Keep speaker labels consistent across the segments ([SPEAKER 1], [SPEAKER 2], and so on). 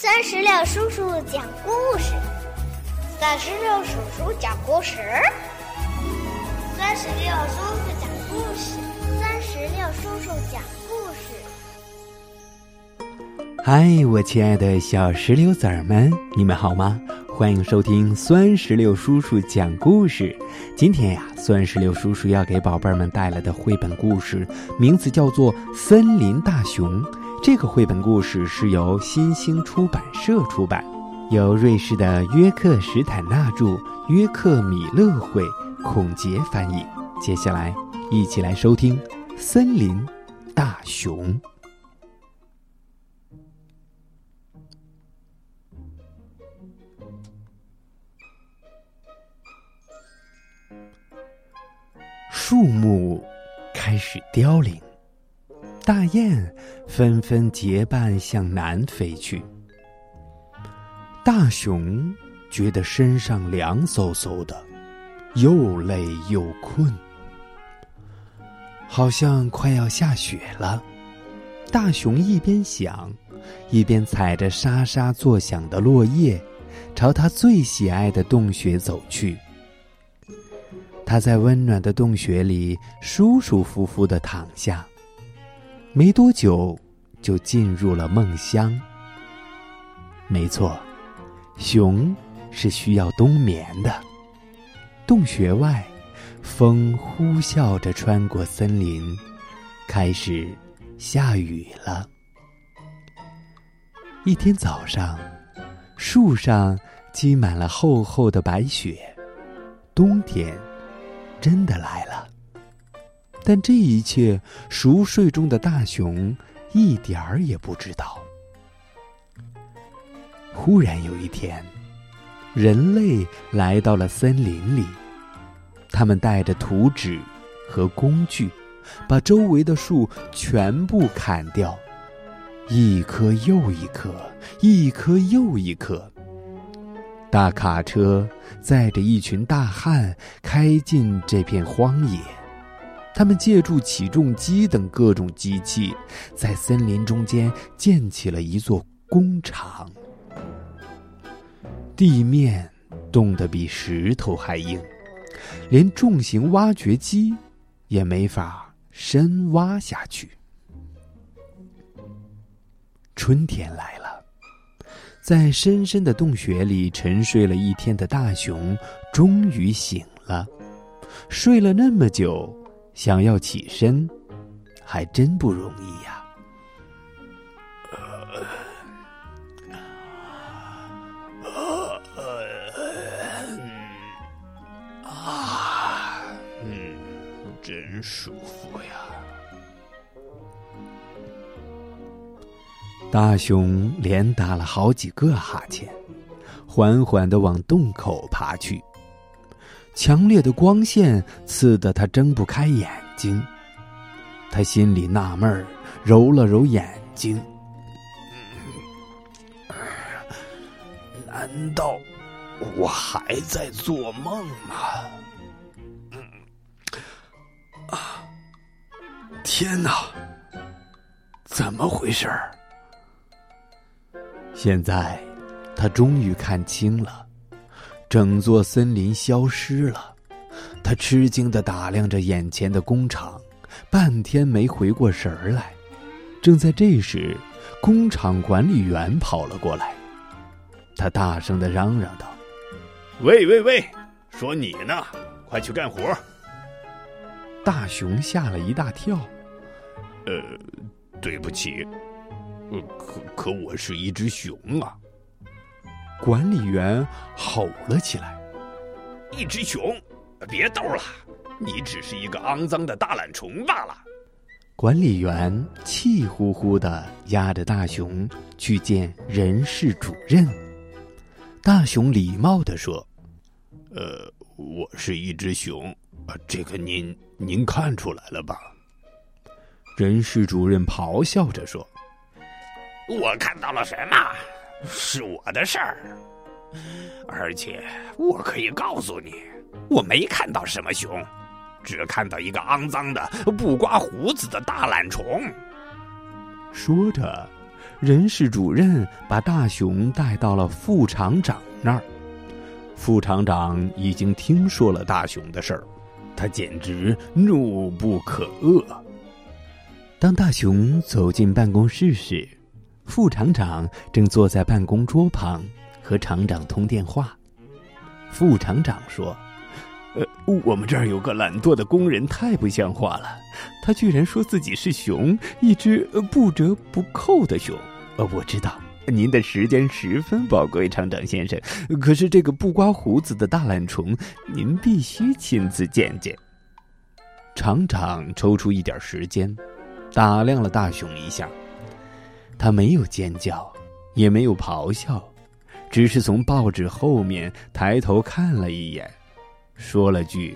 [SPEAKER 1] 三十六叔叔讲故事，
[SPEAKER 2] 三十六叔叔讲故事，
[SPEAKER 1] 三十六叔叔讲故事，三十六叔叔讲故
[SPEAKER 3] 事。嗨，我亲爱的小石榴籽儿们，你们好吗？欢迎收听酸石榴叔叔讲故事。今天呀，酸石榴叔叔要给宝贝儿们带来的绘本故事，名字叫做《森林大熊》。这个绘本故事是由新兴出版社出版，由瑞士的约克史坦纳著，约克米勒绘，孔杰翻译。接下来，一起来收听《森林大熊》。树木开始凋零。大雁纷纷结伴向南飞去。大熊觉得身上凉飕飕的，又累又困，好像快要下雪了。大熊一边想，一边踩着沙沙作响的落叶，朝他最喜爱的洞穴走去。他在温暖的洞穴里舒舒服服的躺下。没多久，就进入了梦乡。没错，熊是需要冬眠的。洞穴外，风呼啸着穿过森林，开始下雨了。一天早上，树上积满了厚厚的白雪，冬天真的来了。但这一切，熟睡中的大熊一点儿也不知道。忽然有一天，人类来到了森林里，他们带着图纸和工具，把周围的树全部砍掉，一棵又一棵，一棵又一棵。大卡车载着一群大汉开进这片荒野。他们借助起重机等各种机器，在森林中间建起了一座工厂。地面冻得比石头还硬，连重型挖掘机也没法深挖下去。春天来了，在深深的洞穴里沉睡了一天的大熊终于醒了，睡了那么久。想要起身，还真不容易呀！
[SPEAKER 4] 啊，嗯，真舒服呀！
[SPEAKER 3] 大熊连打了好几个哈欠，缓缓的往洞口爬去。强烈的光线刺得他睁不开眼睛，他心里纳闷儿，揉了揉眼睛，
[SPEAKER 4] 难道我还在做梦吗？啊！天哪，怎么回事儿？
[SPEAKER 3] 现在，他终于看清了。整座森林消失了，他吃惊的打量着眼前的工厂，半天没回过神儿来。正在这时，工厂管理员跑了过来，他大声的嚷嚷道：“
[SPEAKER 4] 喂喂喂，说你呢，快去干活！”
[SPEAKER 3] 大熊吓了一大跳，“
[SPEAKER 4] 呃，对不起，呃可可我是一只熊啊。”
[SPEAKER 3] 管理员吼了起来：“
[SPEAKER 4] 一只熊，别逗了，你只是一个肮脏的大懒虫罢了。”
[SPEAKER 3] 管理员气呼呼的押着大熊去见人事主任。大熊礼貌的说：“
[SPEAKER 4] 呃，我是一只熊，这个您您看出来了吧？”
[SPEAKER 3] 人事主任咆哮着说：“
[SPEAKER 4] 我看到了什么？”是我的事儿，而且我可以告诉你，我没看到什么熊，只看到一个肮脏的、不刮胡子的大懒虫。
[SPEAKER 3] 说着，人事主任把大熊带到了副厂长那儿。副厂长已经听说了大熊的事儿，他简直怒不可遏。当大熊走进办公室时，副厂长正坐在办公桌旁和厂长通电话。副厂长说：“呃，我们这儿有个懒惰的工人，太不像话了。他居然说自己是熊，一只不折不扣的熊。呃，我知道您的时间十分宝贵，厂长先生。可是这个不刮胡子的大懒虫，您必须亲自见见。”厂长抽出一点时间，打量了大熊一下。他没有尖叫，也没有咆哮。只是从报纸后面抬头看了一眼，说了句：“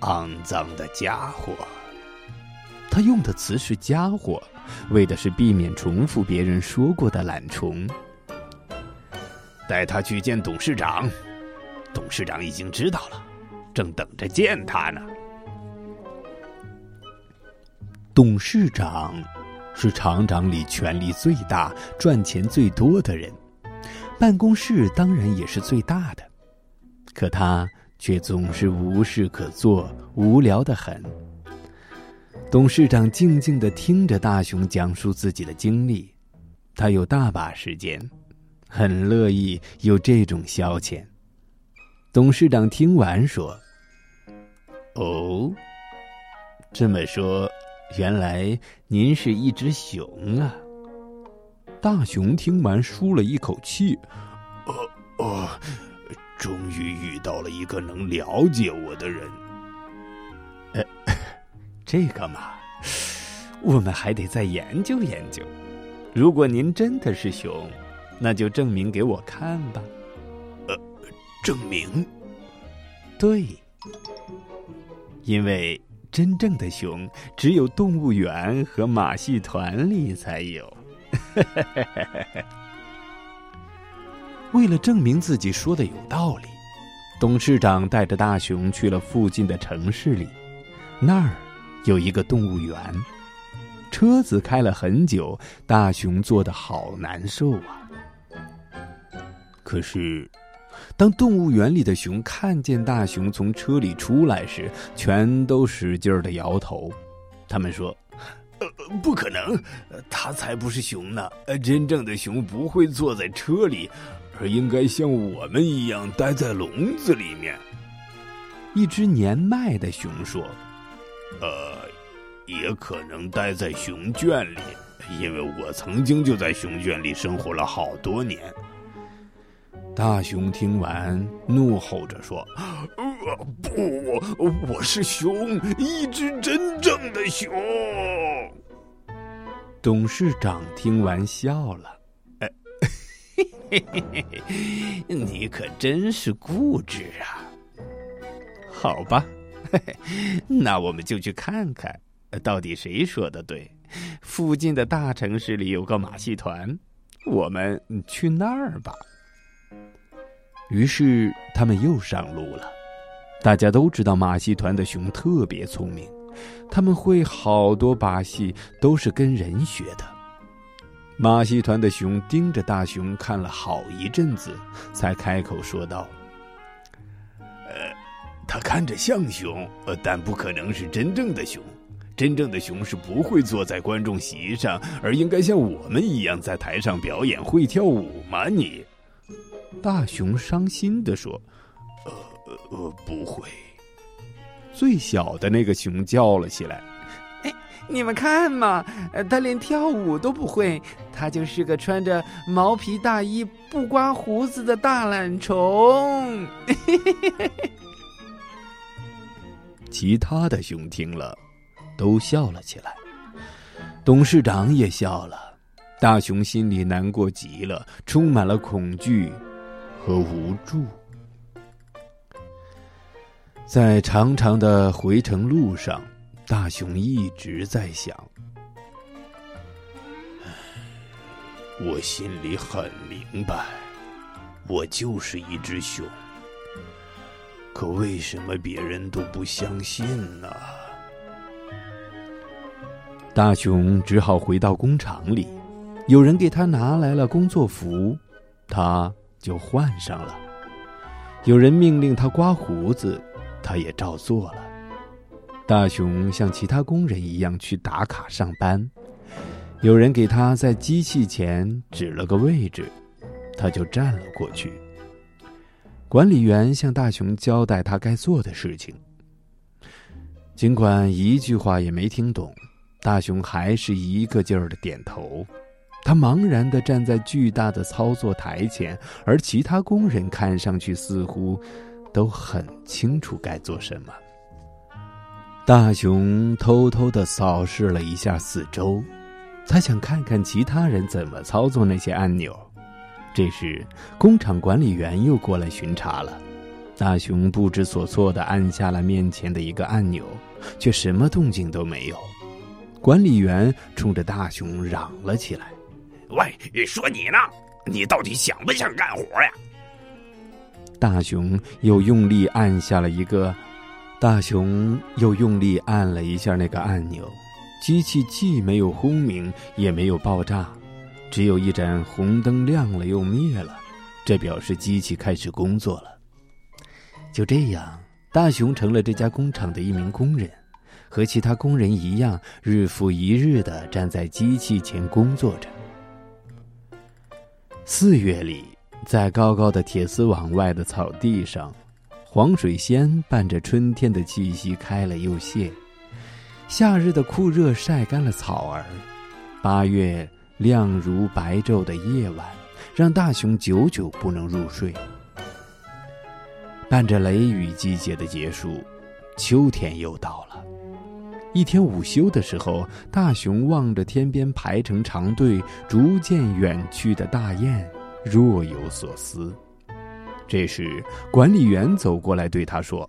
[SPEAKER 3] 肮脏的家伙。”他用的词是“家伙”，为的是避免重复别人说过的懒虫。带他去见董事长，董事长已经知道了，正等着见他呢。董事长是厂长里权力最大、赚钱最多的人。办公室当然也是最大的，可他却总是无事可做，无聊的很。董事长静静的听着大雄讲述自己的经历，他有大把时间，很乐意有这种消遣。董事长听完说：“哦，这么说，原来您是一只熊啊。”大熊听完，舒了一口气：“呃呃，终于遇到了一个能了解我的人。呃，这个嘛，我们还得再研究研究。如果您真的是熊，那就证明给我看吧。呃，证明？对，因为真正的熊只有动物园和马戏团里才有。”为了证明自己说的有道理，董事长带着大熊去了附近的城市里，那儿有一个动物园。车子开了很久，大熊坐的好难受啊。可是，当动物园里的熊看见大熊从车里出来时，全都使劲儿的摇头。他们说。呃，不可能，他才不是熊呢！真正的熊不会坐在车里，而应该像我们一样待在笼子里面。一只年迈的熊说：“呃，也可能待在熊圈里，因为我曾经就在熊圈里生活了好多年。”大熊听完，怒吼着说：“呃不，我是熊，一只真正的熊。”董事长听完笑了：“ 你可真是固执啊！好吧，那我们就去看看，到底谁说的对。附近的大城市里有个马戏团，我们去那儿吧。”于是他们又上路了。大家都知道马戏团的熊特别聪明。他们会好多把戏，都是跟人学的。马戏团的熊盯着大熊看了好一阵子，才开口说道：“呃，他看着像熊，呃，但不可能是真正的熊。真正的熊是不会坐在观众席上，而应该像我们一样在台上表演，会跳舞吗？你？”大熊伤心的说：“呃呃，不会。”最小的那个熊叫了起来：“哎，你们看嘛，他连跳舞都不会，他就是个穿着毛皮大衣、不刮胡子的大懒虫。”其他的熊听了，都笑了起来，董事长也笑了。大熊心里难过极了，充满了恐惧和无助。在长长的回程路上，大熊一直在想：我心里很明白，我就是一只熊。可为什么别人都不相信呢？大熊只好回到工厂里，有人给他拿来了工作服，他就换上了；有人命令他刮胡子，他也照做了。大熊像其他工人一样去打卡上班，有人给他在机器前指了个位置，他就站了过去。管理员向大熊交代他该做的事情，尽管一句话也没听懂，大熊还是一个劲儿的点头。他茫然的站在巨大的操作台前，而其他工人看上去似乎都很清楚该做什么。大熊偷偷的扫视了一下四周，他想看看其他人怎么操作那些按钮。这时，工厂管理员又过来巡查了。大熊不知所措的按下了面前的一个按钮，却什么动静都没有。管理员冲着大熊嚷了起来：“
[SPEAKER 4] 喂，说你呢？你到底想不想干活呀？”
[SPEAKER 3] 大熊又用力按下了一个，大熊又用力按了一下那个按钮，机器既没有轰鸣，也没有爆炸。只有一盏红灯亮了又灭了，这表示机器开始工作了。就这样，大熊成了这家工厂的一名工人，和其他工人一样，日复一日的站在机器前工作着。四月里，在高高的铁丝网外的草地上，黄水仙伴着春天的气息开了又谢，夏日的酷热晒干了草儿，八月。亮如白昼的夜晚，让大熊久久不能入睡。伴着雷雨季节的结束，秋天又到了。一天午休的时候，大熊望着天边排成长队、逐渐远去的大雁，若有所思。这时，管理员走过来对他说：“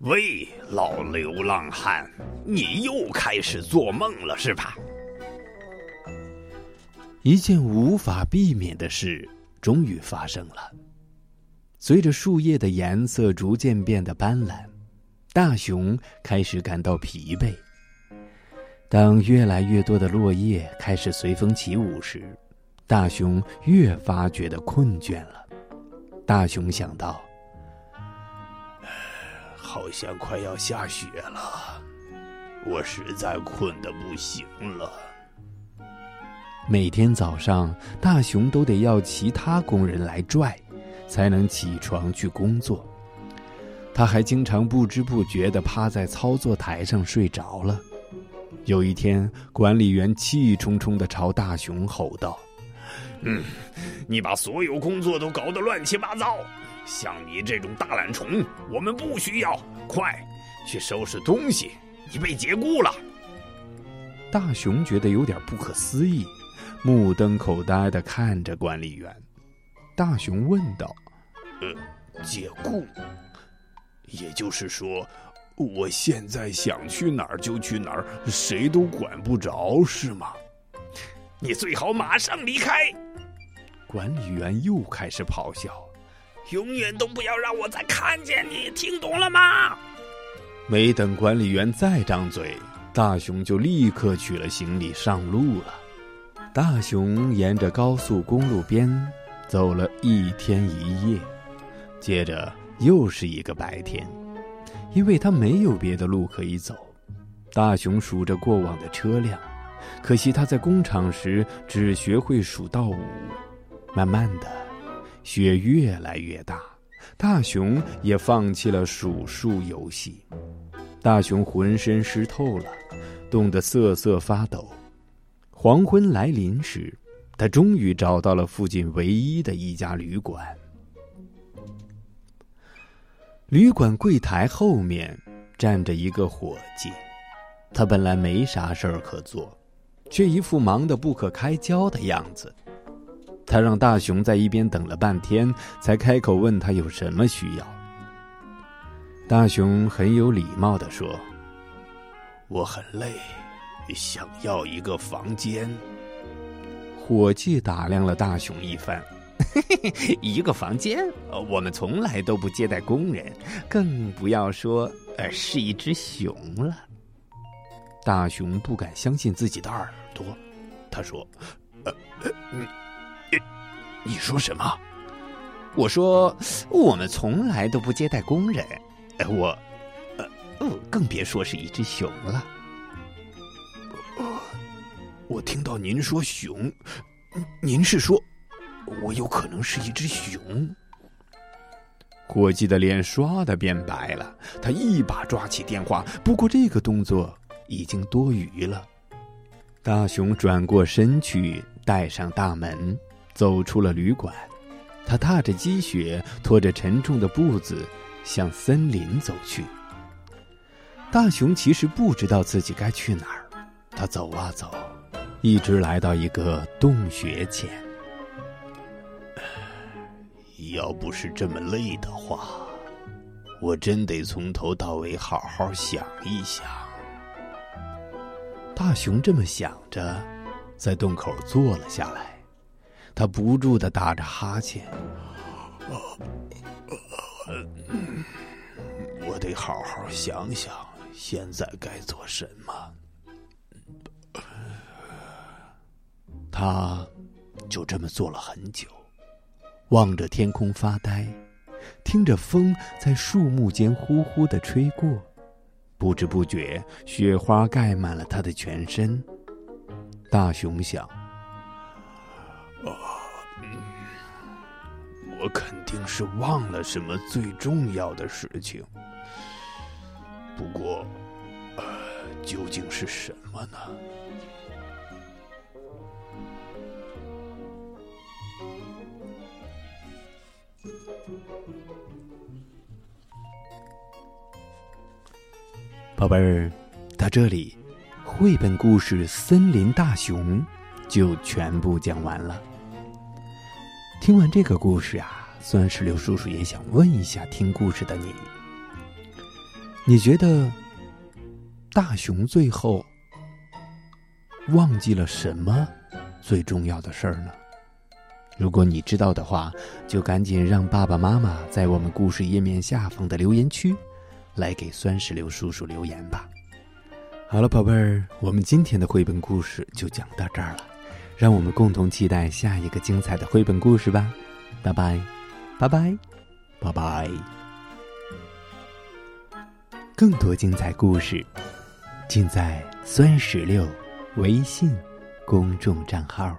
[SPEAKER 4] 喂，老流浪汉，你又开始做梦了是吧？”
[SPEAKER 3] 一件无法避免的事终于发生了。随着树叶的颜色逐渐变得斑斓，大熊开始感到疲惫。当越来越多的落叶开始随风起舞时，大熊越发觉得困倦了。大熊想到：“
[SPEAKER 4] 好像快要下雪了，我实在困得不行了。”
[SPEAKER 3] 每天早上，大熊都得要其他工人来拽，才能起床去工作。他还经常不知不觉地趴在操作台上睡着了。有一天，管理员气冲冲地朝大熊吼道：“
[SPEAKER 4] 嗯，你把所有工作都搞得乱七八糟，像你这种大懒虫，我们不需要。快，去收拾东西，你被解雇了。”
[SPEAKER 3] 大熊觉得有点不可思议。目瞪口呆的看着管理员，大熊问道：“
[SPEAKER 4] 呃，解雇？也就是说，我现在想去哪儿就去哪儿，谁都管不着，是吗？你最好马上离开。”
[SPEAKER 3] 管理员又开始咆哮：“
[SPEAKER 4] 永远都不要让我再看见你，听懂了吗？”
[SPEAKER 3] 没等管理员再张嘴，大熊就立刻取了行李上路了。大熊沿着高速公路边走了一天一夜，接着又是一个白天，因为他没有别的路可以走。大熊数着过往的车辆，可惜他在工厂时只学会数到五。慢慢的，雪越来越大，大熊也放弃了数数游戏。大熊浑身湿透了，冻得瑟瑟发抖。黄昏来临时，他终于找到了附近唯一的一家旅馆。旅馆柜台后面站着一个伙计，他本来没啥事儿可做，却一副忙得不可开交的样子。他让大熊在一边等了半天，才开口问他有什么需要。大熊很有礼貌的说：“
[SPEAKER 4] 我很累。”想要一个房间。
[SPEAKER 3] 伙计打量了大熊一番，一个房间？我们从来都不接待工人，更不要说呃是一只熊了。大熊不敢相信自己的耳朵，他说：“
[SPEAKER 4] 呃，你你说什么？
[SPEAKER 3] 我说我们从来都不接待工人，我，呃，更别说是一只熊了。
[SPEAKER 4] 我听到您说熊，您是说我有可能是一只熊？
[SPEAKER 3] 伙计的脸唰的变白了，他一把抓起电话，不过这个动作已经多余了。大熊转过身去，带上大门，走出了旅馆。他踏着积雪，拖着沉重的步子，向森林走去。大熊其实不知道自己该去哪儿，他走啊走，一直来到一个洞穴前。
[SPEAKER 4] 要不是这么累的话，我真得从头到尾好好想一想。
[SPEAKER 3] 大熊这么想着，在洞口坐了下来。他不住的打着哈欠，
[SPEAKER 4] 我得好好想想，现在该做什么。
[SPEAKER 3] 他就这么坐了很久，望着天空发呆，听着风在树木间呼呼的吹过，不知不觉，雪花盖满了他的全身。大熊想。
[SPEAKER 4] 我肯定是忘了什么最重要的事情，不过，呃，究竟是什么呢？
[SPEAKER 3] 宝贝儿，到这里，绘本故事《森林大熊》就全部讲完了。听完这个故事啊，酸石榴叔叔也想问一下听故事的你：你觉得大熊最后忘记了什么最重要的事儿呢？如果你知道的话，就赶紧让爸爸妈妈在我们故事页面下方的留言区来给酸石榴叔叔留言吧。好了，宝贝儿，我们今天的绘本故事就讲到这儿了。让我们共同期待下一个精彩的绘本故事吧，拜拜，拜拜，拜拜。更多精彩故事，尽在酸石榴微信公众账号。